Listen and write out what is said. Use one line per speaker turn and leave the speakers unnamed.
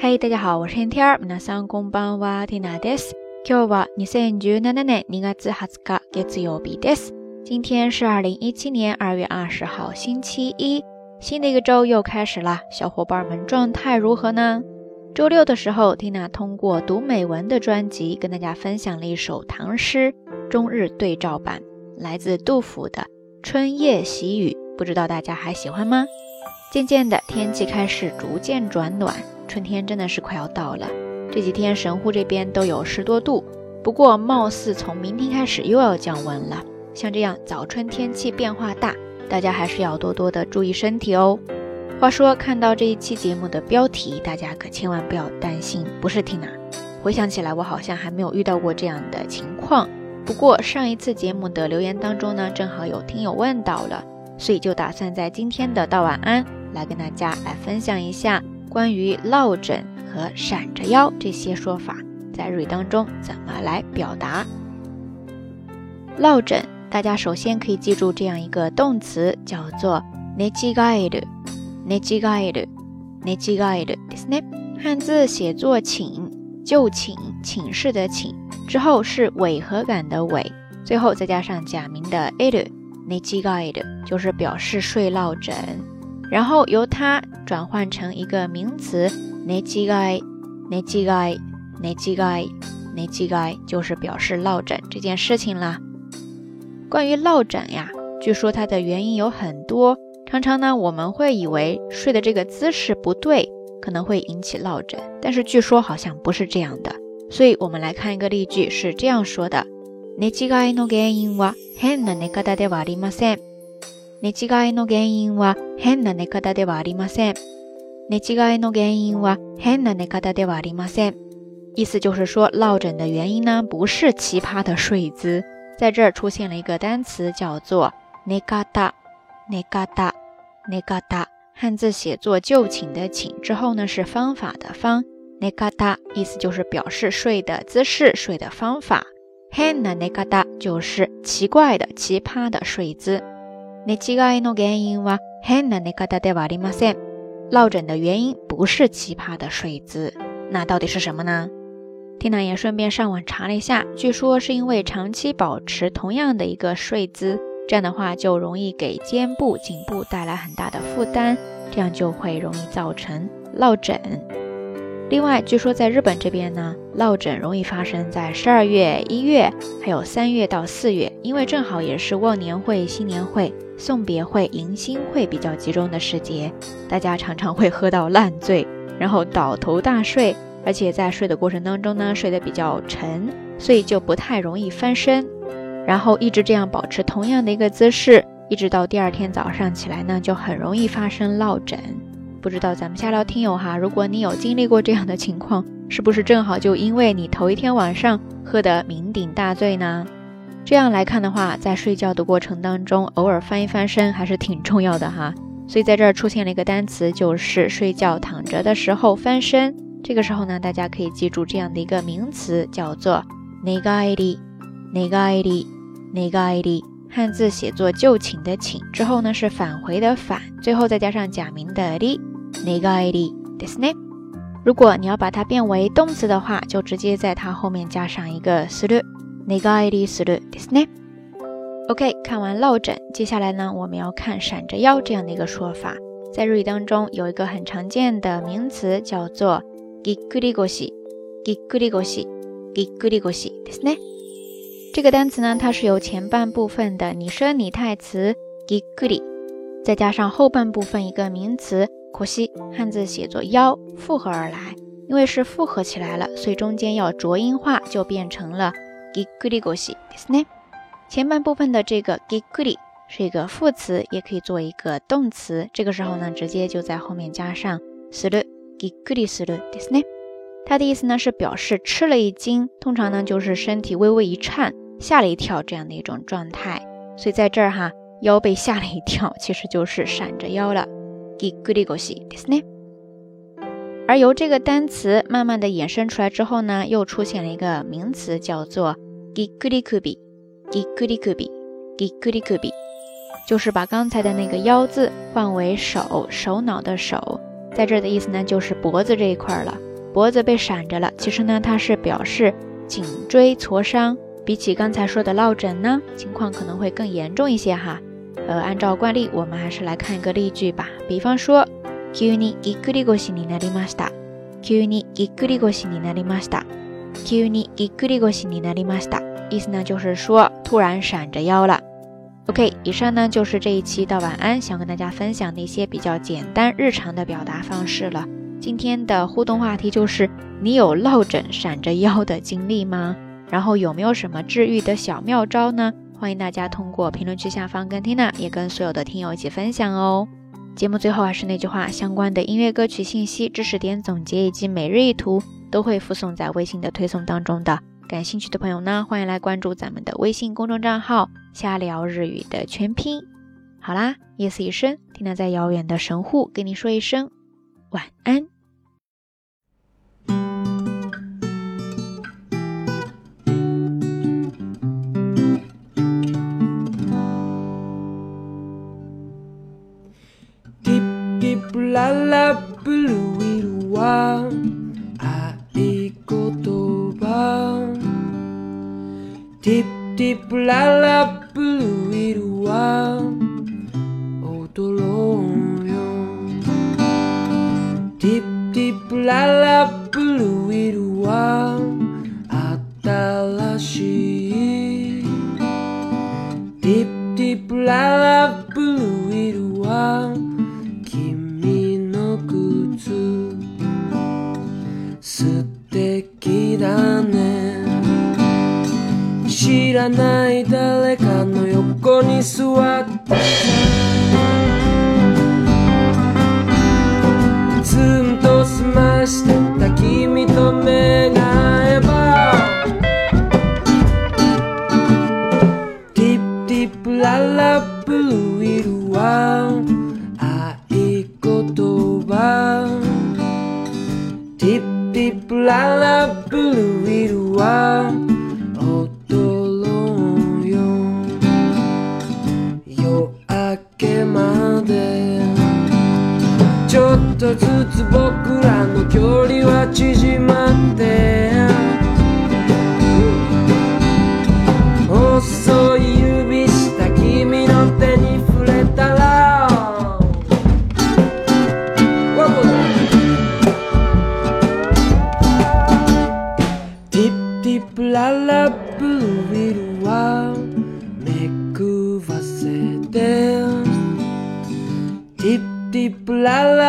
嗨，大家好，我是天天儿。皆さんこんばんは、ティナです。今日は二千十七年二月二十日、月曜日です。今天是二零一七年二月二十号，星期一。新的一个周又开始啦，小伙伴们状态如何呢？周六的时候，缇娜通过读美文的专辑跟大家分享了一首唐诗中日对照版，来自杜甫的《春夜喜雨》，不知道大家还喜欢吗？渐渐的，天气开始逐渐转暖， 春天真的是快要到了。这几天神户这边都有十多度，不过貌似从明天开始又要降温了。像这样早春天气变化大，大家还是要多多的注意身体哦。话说，看到这一期节目的标题，大家可千万不要担心，不是缇娜。回想起来，我好像还没有遇到过这样的情况。不过上一次节目的留言当中呢，正好有听友问到了，所以就打算在今天的道晚安。来跟大家来分享一下关于落枕和闪着腰这些说法在日语当中怎么来表达。落枕，大家首先可以记住这样一个动词，叫做寝違える。寝違える。寝違えるですね。汉字写作寝，就寝，寝室的寝，之后是违和感的违，最后再加上假名的える。寝違える就是表示睡落枕。 然后由它转换成一个名词，ne jigai，ne jigai，ne jigai，ne jigai，就是表示落枕这件事情啦。关于落枕呀，据说它的原因有很多，常常呢我们会以为睡的这个姿势不对，可能会引起落枕，但是据说好像不是这样的。所以我们来看一个例句，是这样说的：ne jigai no gein wa hen na nekada de wa ri ma sen。寝違いの原因は変な寝方ではありません。寝違いの原因は変な寝方ではありません。意思就是说，落枕的原因呢，不是奇葩的睡姿。在这儿出现了一个单词，叫做寝方。寝方。寝方。汉字写作就寝的寝之后呢，是方法的方。寝方意思就是表示睡的姿势、睡的方法。変な寝方就是奇怪的、奇葩的睡姿。 寝違いの原因は変な寝方ではありません。落枕的原因不是奇葩的睡姿，那到底是什么呢？缇娜也顺便上网查了一下，据说是因为长期保持同样的一个睡姿，这样的话就容易给肩部、颈部带来很大的负担，这样就会容易造成落枕。 另外，据说在日本这边呢，落枕容易发生在十二月、一月，还有三月到四月，因为正好也是忘年会、新年会、送别会、迎新会比较集中的时节，大家常常会喝到烂醉，然后倒头大睡，而且在睡的过程当中呢，睡得比较沉，所以就不太容易翻身，然后一直这样保持同样的一个姿势，一直到第二天早上起来呢，就很容易发生落枕。不知道咱们下聊听友哈，如果你有经历过这样的情况，是不是正好就因为你头一天晚上喝得酩酊大醉呢？这样来看的话，在睡觉的过程当中，偶尔翻一翻身还是挺重要的哈。所以在这儿出现了一个单词，就是睡觉躺着的时候翻身。这个时候呢，大家可以记住这样的一个名词，叫做 negairi，negairi，negairi。汉字写作就寝的寝之后呢，是返回的返，最后再加上假名的り。那个 ID ですね。如果你要把它变为动词的话，就直接在它后面加上一个する。那个 ID するですね。OK，看完落枕，接下来呢，我们要看闪着腰这样的一个说法。在日语当中有一个很常见的名词叫做ぎっくり腰。ぎっくり腰。ぎっくり腰ですね。这个单词呢，它是由前半部分的拟声拟态词ぎっくり，再加上后半部分一个名词。 可惜汉字写作腰复合而来，因为是复合起来了，所以中间要浊音化，就变成了 gikuri goshi，ですね。前半部分的这个 gikuri 是一个副词，也可以做一个动词。这个时候呢，直接就在后面加上する，gikuri するですね。它的意思呢是表示吃了一惊，通常呢就是身体微微一颤，吓了一跳这样的一种状态。所以在这儿哈，腰被吓了一跳，其实就是闪着腰了。 ぎっくり腰ですね。而由这个单词慢慢的衍生出来之后呢，又出现了一个名词，叫做ぎっくり首。ぎっくり首。ぎっくり首，就是把刚才的那个腰字换为手，首脑的手，在这儿的意思呢，就是脖子这一块了。
脖子被闪着了，其实呢，它是表示颈椎挫伤。比起刚才说的落枕呢，情况可能会更严重一些哈。 呃，按照惯例，我们还是来看一个例句吧。比方说，急にぎっくり腰になりました。急にぎっくり腰になりました。急にぎっくり腰になりました。意思呢，就是说突然闪着腰了。OK，以上呢就是这一期到晚安想跟大家分享的一些比较简单日常的表达方式了。今天的互动话题就是：你有落枕闪着腰的经历吗？然后有没有什么治愈的小妙招呢？ 欢迎大家通过评论区下方跟 Tina 也跟所有的听友一起分享哦。节目最后还是那句话，相关的音乐歌曲信息、知识点总结以及每日一图都会附送在微信的推送当中的。感兴趣的朋友呢，欢迎来关注咱们的微信公众账号“瞎聊日语”的全拼。好啦，夜色已深，Tina 在遥远的神户跟你说一声晚安。skip la la blue wa ai kotoba Tip tip la la blue wa otoro yo ティッピップララブルウィルは踊ろうよ。夜明けまで。ちょっとずつ僕らの距離は縮まって。ララブルウィルはめくわせてティッティプララ